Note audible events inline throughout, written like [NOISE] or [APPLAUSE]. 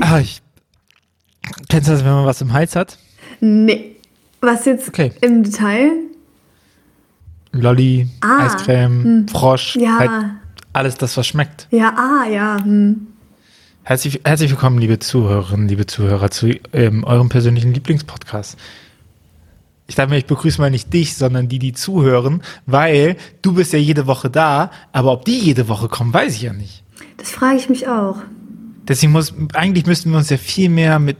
ah, ich. Kennst du das, wenn man was im Hals hat? Nee. Was jetzt Okay. im Detail? Lolli, Ah, Eiscreme, Frosch, Ja. halt alles das, was schmeckt. Ja, ah, ja. Hm. Herzlich, herzlich willkommen, liebe Zuhörerinnen, liebe Zuhörer, zu ähm, eurem persönlichen Lieblingspodcast. Ich darf mir, ich begrüße mal nicht dich, sondern die, die zuhören, weil du bist ja jede Woche da, aber ob die jede Woche kommen, weiß ich ja nicht. Das frage ich mich auch. Deswegen muss, eigentlich müssten wir uns ja viel mehr mit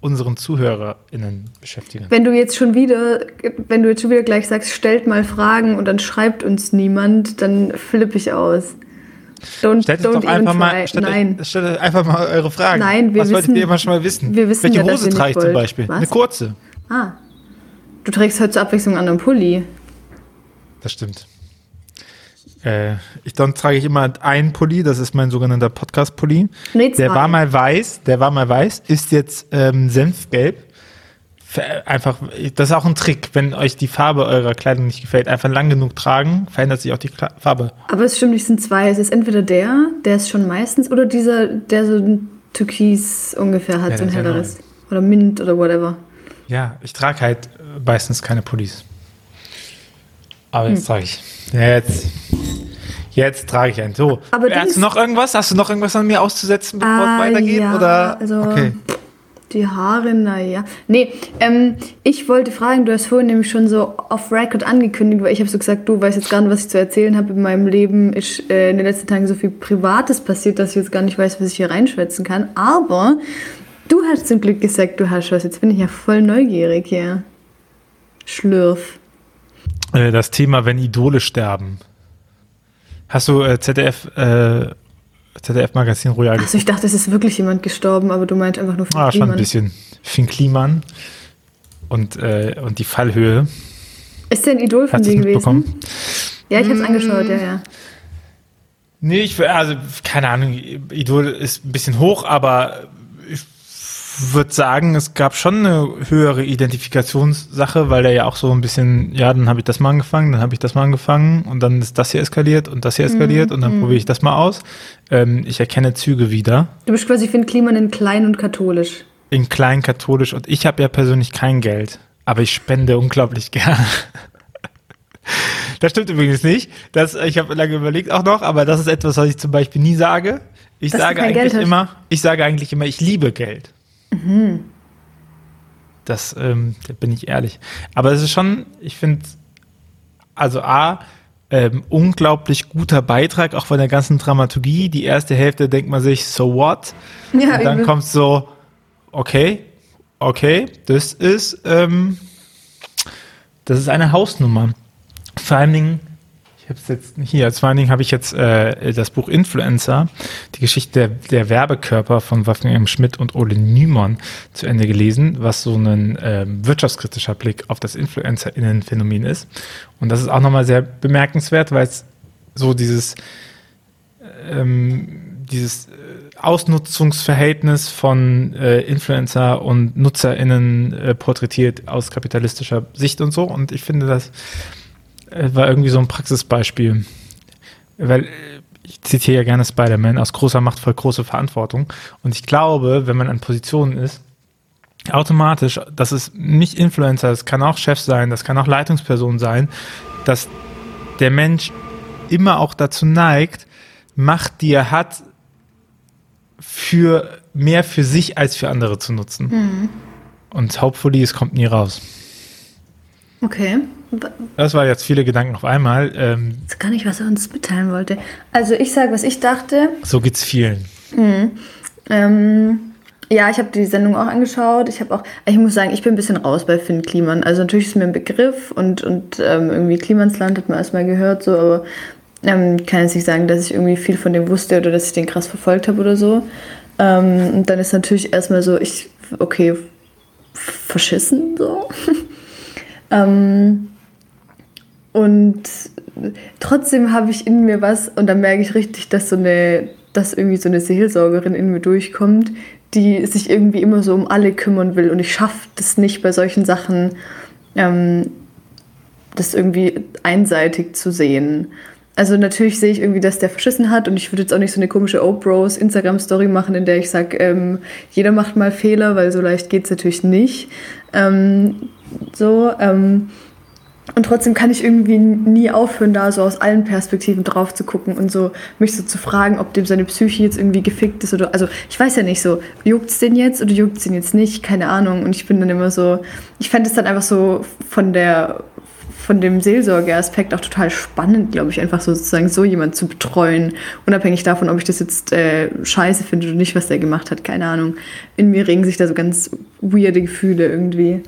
unseren ZuhörerInnen beschäftigen. Wenn du jetzt schon wieder, wenn du jetzt schon wieder gleich sagst, stellt mal Fragen und dann schreibt uns niemand, dann flippe ich aus. Don't, Stellt don't doch einfach mal, stellt, Nein. Euch, stellt euch einfach mal eure Fragen. Nein, wir Was wolltet wissen- ihr immer schon mal wissen? wir wissen Welche ja, Hose trage ich zum. Beispiel? Was? Eine kurze. Ah. Du trägst heute zur Abwechslung einen anderen Pulli. Das stimmt. Äh, ich, dann trage ich immer einen Pulli, das ist mein sogenannter Podcast-Pulli. Nee, Der war mal weiß, der war mal weiß, ist jetzt ähm, senfgelb. Ver- Einfach, das ist auch ein Trick, wenn euch die Farbe eurer Kleidung nicht gefällt, einfach lang genug tragen, verändert sich auch die Kla Farbe. Aber es stimmt, es sind zwei. Es ist entweder der, der ist schon meistens, oder dieser, der so ein Türkis ungefähr hat, Ja, so ein helleres. Oder Mint oder whatever. Ja, ich trage halt äh, meistens keine Pullis. Aber Hm. jetzt trage ich. Jetzt. Jetzt trage ich einen. So. Aber Hast du noch irgendwas? Hast du noch irgendwas an mir auszusetzen, bevor Ah, es weitergeht? ja, Oder? also- okay. Die Haare, naja. Nee, ähm, ich wollte fragen, du hast vorhin nämlich schon so off-record angekündigt, weil ich habe so gesagt, du weißt jetzt gar nicht, was ich zu erzählen habe. In meinem Leben ist äh, in den letzten Tagen so viel Privates passiert, dass ich jetzt gar nicht weiß, was ich hier reinschwätzen kann. Aber du hast zum Glück gesagt, du hast was. Jetzt bin ich ja voll neugierig hier. Schlürf. Äh, Das Thema, wenn Idole sterben. Hast du äh, ZDF, äh, ZDF-Magazin Royal Also ich dachte, es ist wirklich jemand gestorben, aber du meinst einfach nur von Ah, schon ein Kliman. bisschen. Finn Kliman und, äh, und die Fallhöhe. Ist der ein Idol von dir es gewesen? Ja, ich habe es Mm. angeschaut, ja, ja. Nee, ich, will- also, keine Ahnung, Idol ist ein bisschen hoch, aber ich würde sagen, es gab schon eine höhere Identifikationssache, weil der ja auch so ein bisschen, ja, dann habe ich das mal angefangen, dann habe ich das mal angefangen und dann ist das hier eskaliert und das hier eskaliert und dann probiere ich das mal aus. Ähm, ich erkenne Züge wieder Du bist quasi für den Kliman in klein und katholisch. in klein katholisch und ich habe ja persönlich kein Geld, aber ich spende unglaublich [LAUGHS] gerne. Das stimmt übrigens nicht. Das, ich habe lange überlegt auch noch, aber das ist etwas, was ich zum Beispiel nie sage. Ich Dass sage eigentlich immer, ich sage eigentlich immer, ich liebe Geld. Mhm. Das ähm, da bin ich ehrlich. Aber es ist schon, ich finde, also A, ähm, unglaublich guter Beitrag, auch von der ganzen Dramaturgie. Die erste Hälfte denkt man sich, so what? Ja, Und dann kommt so, okay, okay, das ist, ähm, das ist eine Hausnummer. Vor allen Dingen, ich habe es jetzt hier, allen Dingen habe ich jetzt äh, das Buch Influencer, die Geschichte der, der Werbekörper von Wolfgang. Schmidt und Ole Nymon zu Ende gelesen, was so ein ähm, wirtschaftskritischer Blick auf das InfluencerInnen-Phänomen ist. Und das ist auch nochmal sehr bemerkenswert, weil es so dieses ähm, dieses äh, Ausnutzungsverhältnis von äh, Influencer und NutzerInnen äh, porträtiert aus kapitalistischer Sicht und so. Und ich finde, das äh, war irgendwie so ein Praxisbeispiel. Weil äh, ich zitiere ja gerne Spider-Man, aus großer Macht folgt große Verantwortung. Und ich glaube, wenn man an Positionen ist, automatisch, das ist nicht Influencer, das kann auch Chef sein, das kann auch Leitungsperson sein, dass der Mensch immer auch dazu neigt, Macht, die er hat, für mehr für sich als für andere zu nutzen. Und hopefully, es kommt nie raus. Okay. Das war jetzt viele Gedanken auf einmal. Ähm, weiß gar nicht, was er uns mitteilen wollte. Also ich sage, was ich dachte. so geht's vielen. Ähm, ja, ich habe die Sendung auch angeschaut. Ich habe auch, ich muss sagen, ich bin ein bisschen raus bei Finn Kliman. Also natürlich ist mir ein Begriff und, und ähm, irgendwie Klimansland hat man erstmal gehört, so, aber ähm, kann jetzt nicht sagen, dass ich irgendwie viel von dem wusste oder dass ich den krass verfolgt habe oder so. Ähm, und dann ist natürlich erstmal so, ich, okay, verschissen so. [LAUGHS] ähm, und trotzdem habe ich in mir was und dann merke ich richtig, dass so eine, dass irgendwie so eine Seelsorgerin in mir durchkommt, die sich irgendwie immer so um alle kümmern will und ich schaffe das nicht bei solchen Sachen, ähm, das irgendwie einseitig zu sehen. also natürlich sehe ich irgendwie, dass der verschissen hat und ich würde jetzt auch nicht so eine komische O-Bros Instagram-Story machen, in der ich sage, ähm, jeder macht mal Fehler, weil so leicht geht es natürlich nicht. Ähm, so, ähm, und trotzdem kann ich irgendwie nie aufhören, da so aus allen Perspektiven drauf zu gucken und so mich so zu fragen, ob dem seine Psyche jetzt irgendwie gefickt ist oder. Also ich weiß ja nicht so, juckt es den jetzt oder juckt es den jetzt nicht? Keine Ahnung. Und ich bin dann immer so, ich fände es dann einfach so von der von dem Seelsorgeaspekt auch total spannend, glaube ich, einfach so sozusagen so jemand zu betreuen, unabhängig davon, ob ich das jetzt äh, scheiße finde oder nicht, was der gemacht hat, keine Ahnung. In mir regen sich da so ganz weirde Gefühle irgendwie.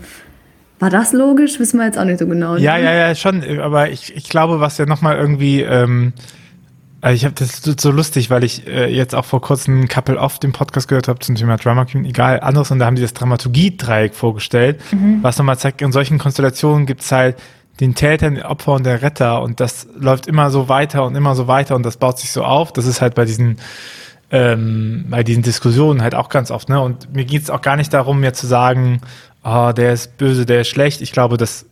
War das logisch? Wissen wir jetzt auch nicht so genau. Ja, ja, ja, schon. Aber ich, ich glaube, was ja nochmal irgendwie, ähm, also ich habe das so lustig, weil ich äh, jetzt auch vor kurzem Couple Off den Podcast gehört habe zum Thema Drama Queen, egal, anderes, und da haben die das Dramaturgie-Dreieck vorgestellt, mhm. was nochmal zeigt, in solchen Konstellationen gibt's halt den Täter, den Opfer und der Retter und das läuft immer so weiter und immer so weiter und das baut sich so auf. Das ist halt bei diesen ähm, bei diesen Diskussionen halt auch ganz oft, ne? Und mir geht's auch gar nicht darum, mir zu sagen, oh, der ist böse, der ist schlecht. Ich glaube, dass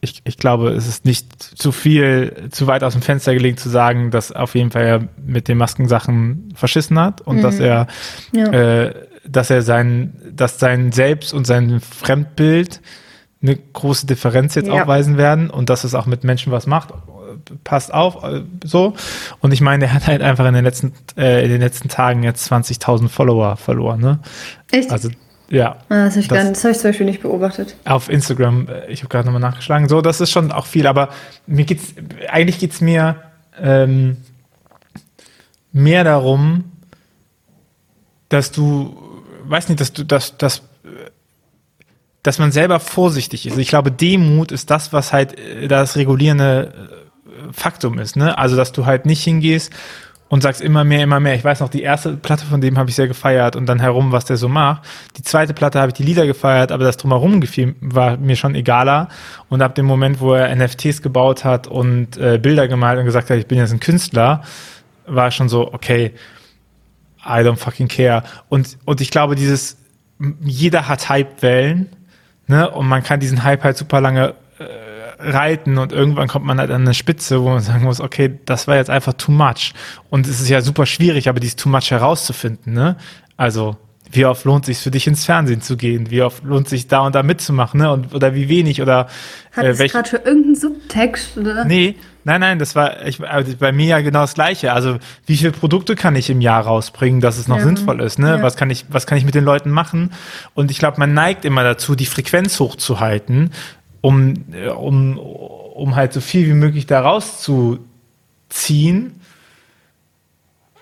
ich, ich glaube, es ist nicht zu viel, zu weit aus dem Fenster gelegt zu sagen, dass auf jeden Fall er mit den Maskensachen verschissen hat und mhm. dass er, ja. äh, dass er sein, dass sein Selbst und sein Fremdbild eine große Differenz jetzt ja. aufweisen werden und dass es auch mit Menschen was macht. Passt auf, äh, so. Und ich meine, er hat halt einfach in den letzten, äh, in den letzten Tagen jetzt 20.000 Follower verloren, ne? Echt? Also ja. Ah, das habe ich, hab ich zum Beispiel nicht beobachtet. Auf Instagram, äh, ich habe gerade nochmal nachgeschlagen. So, das ist schon auch viel, aber mir geht's, eigentlich geht es mir ähm, mehr darum, dass du, weiß nicht, dass du, dass, dass, dass man selber vorsichtig ist. Ich glaube, Demut ist das, was halt äh, das regulierende äh, Faktum ist. Ne? Also, dass du halt nicht hingehst und sagst immer mehr, immer mehr. Ich weiß noch, die erste Platte von dem habe ich sehr gefeiert und dann herum, was der so macht. Die zweite Platte habe ich die Lieder gefeiert, aber das drumherum gefiel, war mir schon egaler. Und ab dem Moment, wo er NFTs gebaut hat und äh, Bilder gemalt und gesagt hat, ich bin jetzt ein Künstler, war schon so, okay, I don't fucking care. Und, und ich glaube, dieses, jeder hat Hype-Wellen, ne? Und man kann diesen Hype halt super lange reiten und irgendwann kommt man halt an eine Spitze, wo man sagen muss, okay, das war jetzt einfach too much. Und es ist ja super schwierig, aber dieses too much herauszufinden, ne? Also, wie oft lohnt sich für dich ins Fernsehen zu gehen? Wie oft lohnt sich da und da mitzumachen, ne? Und, oder wie wenig oder Hat äh, das gerade für irgendeinen Subtext, oder? Nee, nein, nein, das war ich, bei mir ja genau das Gleiche. Also, wie viele Produkte kann ich im Jahr rausbringen, dass es noch ja. sinnvoll ist, ne? Ja. Was kann ich, was kann ich mit den Leuten machen? Und ich glaube, man neigt immer dazu, die Frequenz hochzuhalten um, äh, um, um halt so viel wie möglich da rauszuziehen.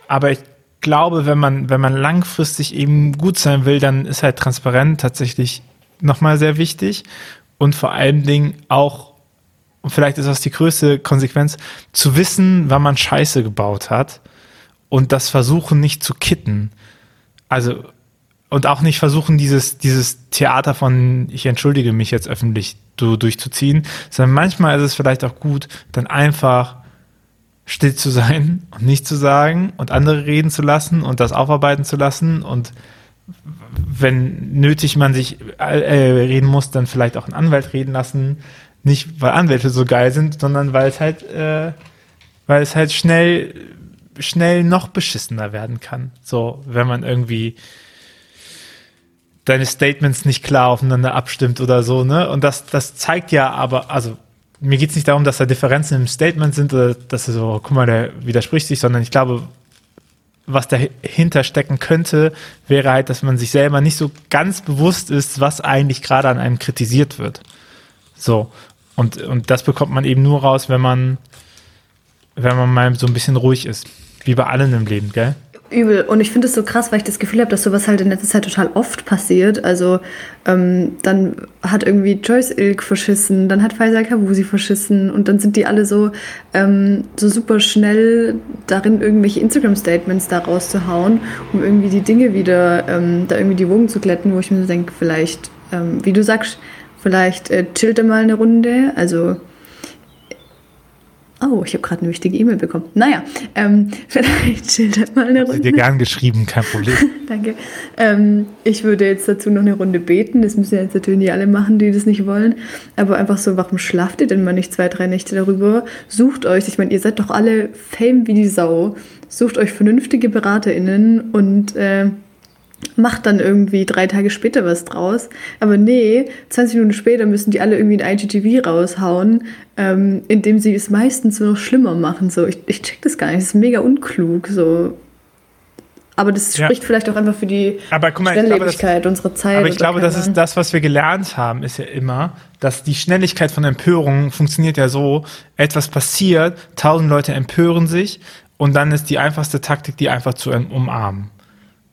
Aber ich glaube, wenn man, wenn man langfristig eben gut sein will, dann ist halt transparent tatsächlich nochmal sehr wichtig. Und vor allen Dingen auch, und vielleicht ist das die größte Konsequenz, zu wissen, wann man Scheiße gebaut hat und das versuchen nicht zu kitten. Also und auch nicht versuchen, dieses, dieses Theater von ich entschuldige mich jetzt öffentlich so durchzuziehen, sondern manchmal ist es vielleicht auch gut, dann einfach still zu sein [LAUGHS] und nicht zu sagen und andere reden zu lassen und das aufarbeiten zu lassen und wenn nötig man sich äh, reden muss, dann vielleicht auch einen Anwalt reden lassen. Nicht, weil Anwälte so geil sind, sondern weil es halt, äh, weil es halt schnell, schnell noch beschissener werden kann. So, wenn man irgendwie deine Statements nicht klar aufeinander abstimmt oder so, ne? Und das, das zeigt ja aber, also mir geht es nicht darum, dass da Differenzen im Statement sind oder dass er so, guck mal, der widerspricht sich, sondern ich glaube, was dahinter stecken könnte, wäre halt, dass man sich selber nicht so ganz bewusst ist, was eigentlich gerade an einem kritisiert wird. So. Und, und das bekommt man eben nur raus, wenn man, wenn man mal so ein bisschen ruhig ist. Wie bei allen im Leben, gell? Übel. Und ich finde es so krass, weil ich das Gefühl habe, dass sowas halt in letzter Zeit total oft passiert. Also ähm, dann hat irgendwie Joyce Ilk verschissen, dann hat Faisal Kavusi verschissen und dann sind die alle so, ähm, so super schnell darin, irgendwelche Instagram-Statements da rauszuhauen, um irgendwie die Dinge wieder, ähm, da irgendwie die Wogen zu glätten, wo ich mir so denke, vielleicht, ähm, wie du sagst, vielleicht äh, chillt er mal eine Runde. Also Oh, ich habe gerade eine wichtige E-Mail bekommen. Naja, ähm, [LAUGHS] vielleicht schildert mal eine Runde. Sie dir gern geschrieben, kein Problem. [LAUGHS] Danke. Ähm, ich würde jetzt dazu noch eine Runde beten. Das müssen jetzt natürlich nicht alle machen, die das nicht wollen. Aber einfach so, warum schlaft ihr denn mal nicht zwei, drei Nächte darüber? Sucht euch, ich meine, ihr seid doch alle Fame wie die Sau. Sucht euch vernünftige BeraterInnen und äh, macht dann irgendwie drei Tage später was draus. Aber nee, 20 Minuten später müssen die alle irgendwie ein IGTV raushauen, ähm, indem sie es meistens noch schlimmer machen. So, ich, ich check das gar nicht. Das ist mega unklug. So. Aber das ja. spricht vielleicht auch einfach für die aber, mal, Schnelllebigkeit glaube, unserer Zeit. Aber ich glaube, das ist das, was wir gelernt haben, ist ja immer, dass die Schnelligkeit von Empörung funktioniert ja so, etwas passiert, tausend Leute empören sich und dann ist die einfachste Taktik, die einfach zu umarmen.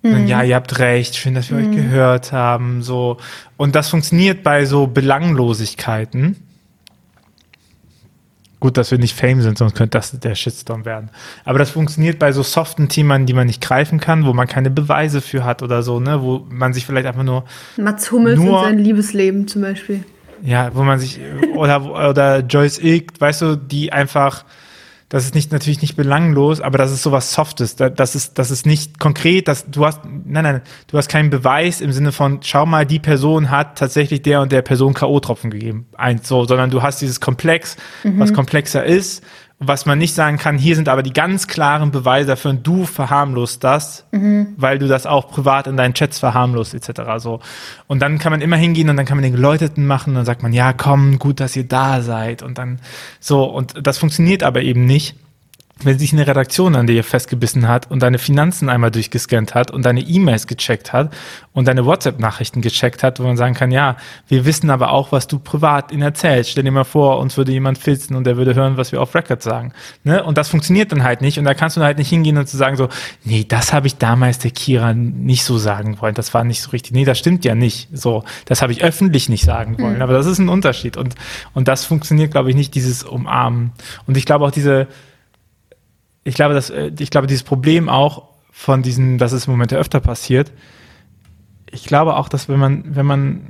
Mhm. Ja, ihr habt recht, schön, dass wir mhm. euch gehört haben, so. Und das funktioniert bei so Belanglosigkeiten. Gut, dass wir nicht Fame sind, sonst könnte das der Shitstorm werden. Aber das funktioniert bei so soften Themen, die man nicht greifen kann, wo man keine Beweise für hat oder so, ne, wo man sich vielleicht einfach nur. Mats Hummels nur, und sein Liebesleben zum Beispiel. Ja, wo man sich, oder, oder Joyce Ilk, weißt du, die einfach, das ist nicht, natürlich nicht belanglos, aber das ist sowas Softes. Das ist, das ist nicht konkret, dass du hast, nein, nein, du hast keinen Beweis im Sinne von, schau mal, die Person hat tatsächlich der und der Person K.O.-Tropfen gegeben. Eins so, sondern du hast dieses Komplex, mhm. was komplexer ist was man nicht sagen kann, hier sind aber die ganz klaren Beweise dafür und du verharmlost das, mhm. weil du das auch privat in deinen Chats verharmlost etc. So. Und dann kann man immer hingehen und dann kann man den Geläuteten machen und dann sagt man, ja komm, gut, dass ihr da seid und dann so und das funktioniert aber eben nicht wenn sich eine Redaktion an dir festgebissen hat und deine Finanzen einmal durchgescannt hat und deine E-Mails gecheckt hat und deine WhatsApp-Nachrichten gecheckt hat, wo man sagen kann, ja, wir wissen aber auch, was du privat ihnen erzählst. Stell dir mal vor, uns würde jemand filzen und der würde hören, was wir auf Record sagen. Ne? Und das funktioniert dann halt nicht. Und da kannst du halt nicht hingehen und zu sagen so, nee, das habe ich damals der Kira nicht so sagen wollen. Das war nicht so richtig. Nee, das stimmt ja nicht. So, das habe ich öffentlich nicht sagen wollen. Mhm. Aber das ist ein Unterschied. Und, und das funktioniert, glaube ich, nicht, dieses Umarmen. Und ich glaube auch diese, ich glaube, dass, äh, ich glaube, dieses Problem auch von diesen, dass es im Moment öfter passiert, ich glaube auch, dass wenn man, wenn man,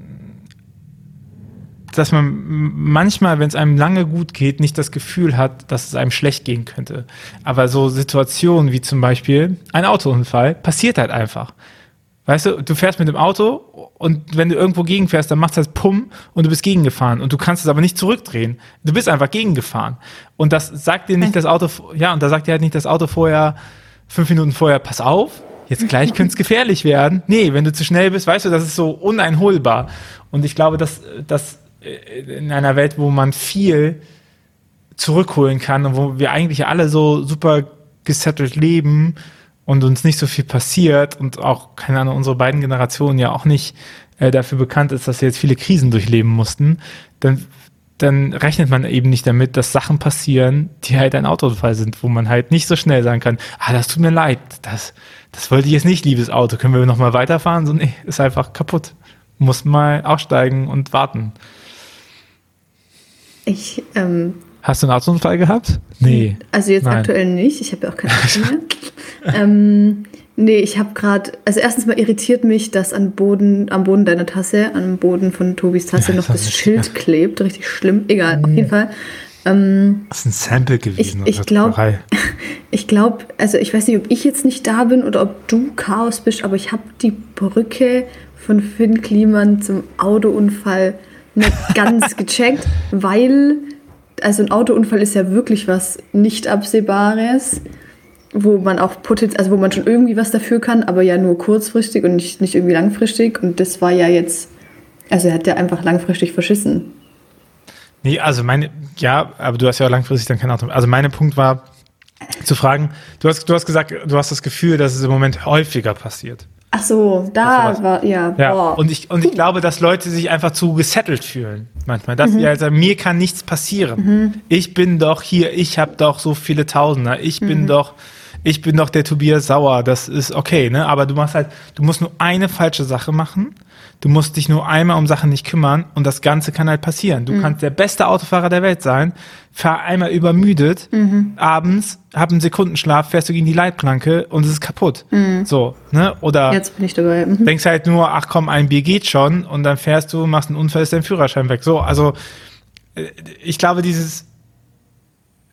dass man manchmal, wenn es einem lange gut geht, nicht das Gefühl hat, dass es einem schlecht gehen könnte. Aber so Situationen wie zum Beispiel ein Autounfall passiert halt einfach. Weißt du, du fährst mit dem Auto und wenn du irgendwo gegenfährst, dann macht es halt Pum und du bist gegengefahren und du kannst es aber nicht zurückdrehen. Du bist einfach gegengefahren. Und das sagt dir nicht das Auto, ja, und da sagt dir halt nicht das Auto vorher, fünf Minuten vorher, pass auf, jetzt gleich [LAUGHS] könnte es gefährlich werden. Nee, wenn du zu schnell bist, weißt du, das ist so uneinholbar. Und ich glaube, dass, dass in einer Welt, wo man viel zurückholen kann und wo wir eigentlich alle so super gesettelt leben, und uns nicht so viel passiert und auch, keine Ahnung, unsere beiden Generationen ja auch nicht äh, dafür bekannt ist, dass sie jetzt viele Krisen durchleben mussten, dann, dann rechnet man eben nicht damit, dass Sachen passieren, die halt ein Autounfall sind, wo man halt nicht so schnell sagen kann, ah, das tut mir leid, das, das wollte ich jetzt nicht, liebes Auto, können wir nochmal weiterfahren? So, nee, ist einfach kaputt. Muss mal aussteigen und warten. Ich, ähm, Hast du einen Autounfall gehabt? Nee. Also jetzt Nein. aktuell nicht. Ich habe ja auch keine [LAUGHS] Auto mehr. ähm, nee, ich habe gerade, also erstens mal irritiert mich, dass am Boden, am Boden deiner Tasse, am Boden von Tobis Tasse ja, noch das Schild ja. klebt. Richtig schlimm. Egal, mhm. auf jeden Fall. Ähm, das ist ein Sample gewesen. Ich, [LAUGHS] ich glaube, ich glaube, also ich weiß nicht, ob ich jetzt nicht da bin oder ob du Chaos bist, aber ich habe die Brücke von Finn Kliman zum Autounfall nicht [LAUGHS] ganz gecheckt, weil also ein Autounfall ist ja wirklich was nicht Absehbares, wo man auch potenziell, also wo man schon irgendwie was dafür kann, aber ja nur kurzfristig und nicht, nicht irgendwie langfristig. Und das war ja jetzt, also er hat ja einfach langfristig verschissen. Nee, also meine, ja, aber du hast ja auch langfristig dann kein Auto. Also mein Punkt war zu fragen, du hast, du hast gesagt, du hast das Gefühl, dass es im Moment häufiger passiert. Ach so, da war, ja. ja. Und, ich, und ich glaube, dass Leute sich einfach zu gesettelt fühlen manchmal. Dass mhm. sagen, mir kann nichts passieren. Mhm. Ich bin doch hier, ich habe doch so viele Tausender, ich mhm. bin doch, ich bin doch der Tobias Sauer, das ist okay, ne? Aber du machst halt, du musst nur eine falsche Sache machen Du musst dich nur einmal um Sachen nicht kümmern und das Ganze kann halt passieren. Du mhm. kannst der beste Autofahrer der Welt sein, fahr einmal übermüdet, mhm. abends, hab einen Sekundenschlaf, fährst du gegen die Leitplanke und es ist kaputt. Mhm. So, ne? Oder Jetzt bin ich dabei. Mhm. denkst halt nur, ach komm, ein Bier geht schon und dann fährst du, machst einen Unfall, ist dein Führerschein weg. So, also äh, ich glaube, dieses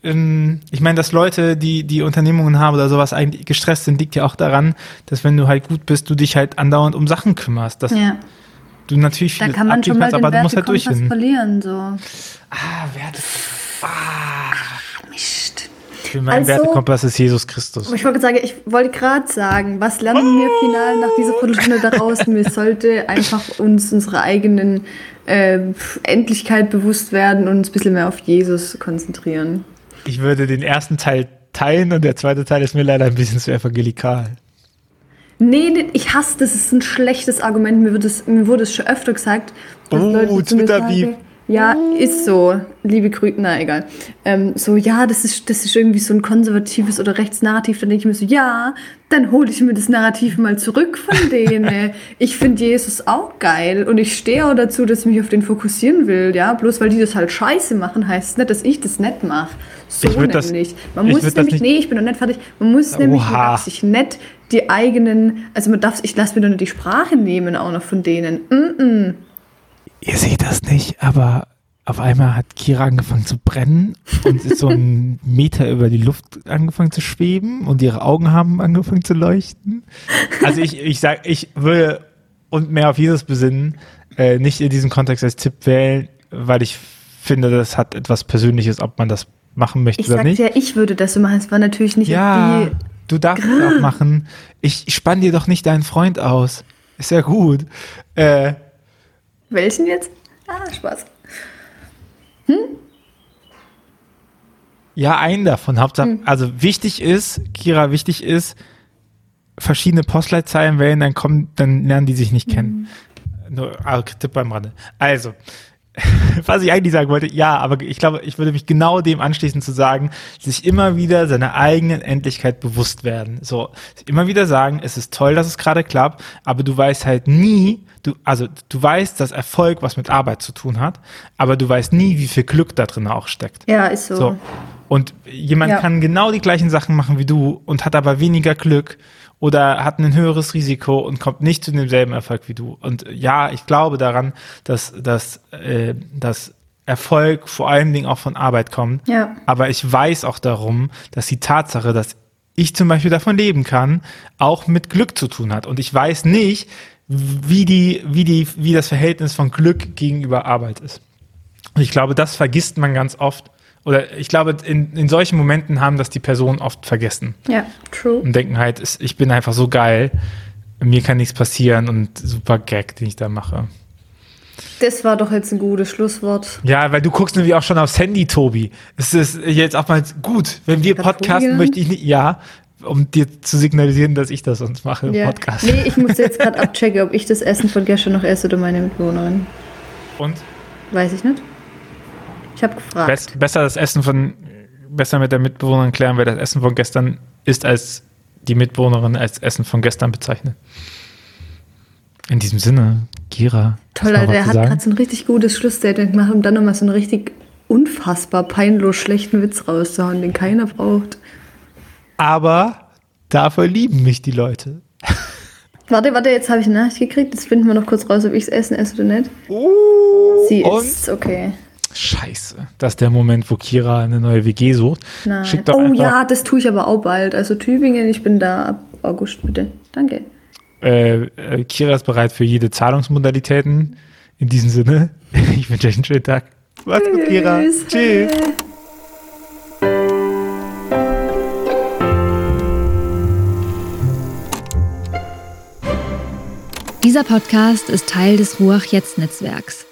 ich meine, dass Leute, die die Unternehmungen haben oder sowas eigentlich gestresst sind, liegt ja auch daran, dass wenn du halt gut bist, du dich halt andauernd um Sachen kümmerst. Dass Ja. du natürlich Da vieles kann man schon mal aber du musst halt durchfinden. verlieren, so. Ah, Werte. Ah. Mist. Für mein Also- Wertekompass ist Jesus Christus. Ich wollte sagen, ich wollte gerade sagen, was lernen wir final nach dieser Viertelstunde daraus? Wir sollte einfach uns unserer eigenen äh, Endlichkeit bewusst werden und uns ein bisschen mehr auf Jesus konzentrieren. Ich würde den ersten Teil teilen und der zweite Teil ist mir leider ein bisschen zu evangelikal. Nee, nee, ich hasse das, ist ein schlechtes Argument. Mir, wird es, mir wurde es schon öfter gesagt. Oh, Twitter-Beef. Ja, ist so. Liebe Grüße, na egal. Ähm, so, ja, das ist, das ist irgendwie so ein konservatives oder Rechtsnarrativ. Dann denke ich mir so, ja, dann hole ich mir das Narrativ mal zurück von [LAUGHS] denen. ich finde Jesus auch geil und ich stehe auch dazu, dass ich mich auf den fokussieren will. Ja, bloß weil die das halt scheiße machen, heißt nicht, dass ich das nicht mache. So Ich würd das- nämlich. Man ich muss nämlich, nicht- nee, ich bin noch nicht fertig. Man muss nämlich, man Oha. darf sich nicht die eigenen, also man darf, ich lasse mir doch nicht die Sprache nehmen auch noch von denen. Mm Ihr seht das nicht, aber auf einmal hat Kira angefangen zu brennen und ist so einen [LAUGHS] Meter über die Luft angefangen zu schweben und ihre Augen haben angefangen zu leuchten. Also ich, ich sag, ich würde und mehr auf Jesus besinnen, äh, nicht in diesem Kontext als Tipp wählen, weil ich finde, das hat etwas Persönliches, ob man das machen möchte Ich oder nicht. ja, ich würde das so machen. Es war natürlich nicht Ja, die. du darfst es auch machen. Ich spann dir doch nicht deinen Freund aus. Ist ja gut. Äh, Welchen jetzt? Ah, Spaß. Ja, einen davon. Hauptsache, also wichtig ist, Kira, wichtig ist, verschiedene Postleitzahlen wählen, dann kommen, dann lernen die sich nicht kennen. Nur, ah, Tipp beim Rande. Also, [LAUGHS] was ich eigentlich sagen wollte, ja, aber ich glaube, ich würde mich genau dem anschließen zu sagen, sich immer wieder seiner eigenen Endlichkeit bewusst werden. So, immer wieder sagen, es ist toll, dass es gerade klappt, aber du weißt halt nie, du, also du weißt, dass Erfolg was mit Arbeit zu tun hat, aber du weißt nie, wie viel Glück da drin auch steckt. Ja, ist so. So. Und jemand Ja. kann genau die gleichen Sachen machen wie du und hat aber weniger Glück oder hat ein höheres Risiko und kommt nicht zu demselben Erfolg wie du. Und ja, ich glaube daran, dass, dass, äh, dass Erfolg vor allen Dingen auch von Arbeit kommt. Ja. Aber ich weiß auch darum, dass die Tatsache, dass ich zum Beispiel davon leben kann, auch mit Glück zu tun hat. Und ich weiß nicht, wie die, wie die, wie das Verhältnis von Glück gegenüber Arbeit ist. Und ich glaube, das vergisst man ganz oft. Oder ich glaube, in, in solchen Momenten haben das die Personen oft vergessen Ja, true. und denken halt, ich bin einfach so geil, mir kann nichts passieren und super Gag, den ich da mache. Das war doch jetzt ein gutes Schlusswort. Ja, weil du guckst nämlich auch schon aufs Handy, Tobi. Es ist jetzt auch mal gut, wenn wir podcasten, möchte ich nicht, ja, um dir zu signalisieren, dass ich das sonst mache im Ja. Podcast. Nee, ich muss jetzt gerade abchecken, ob ich das Essen von gestern noch esse oder meine Mitbewohnerin. Und Weiß ich nicht. Ich habe gefragt. bess, besser das Essen von, besser mit der Mitbewohnerin klären, wer das Essen von gestern ist, als die Mitbewohnerin als Essen von gestern bezeichnet. In diesem Sinne, hast Toll, Alter, er zu hat gerade so ein richtig gutes Schlussstatement gemacht, um dann nochmal so einen richtig unfassbar peinlos schlechten Witz rauszuhauen, den keiner braucht. Aber dafür lieben mich die Leute. Warte, warte, jetzt habe ich eine Nachricht gekriegt. Jetzt finden wir noch kurz raus, ob ich es essen esse oder nicht. Uh, Sie ist okay. Scheiße. Das ist der Moment, wo Kira eine neue WG sucht. Nein. Schick doch Oh einfach, ja, das tue ich aber auch bald. Also Tübingen, ich bin da ab August, bitte. Danke. Äh, äh, Kira ist bereit für jede Zahlungsmodalitäten. In diesem Sinne, [LAUGHS] ich wünsche euch einen schönen Tag. Macht's gut, Kira. Tschüss. Dieser Podcast ist Teil des Ruach Jetzt Netzwerks.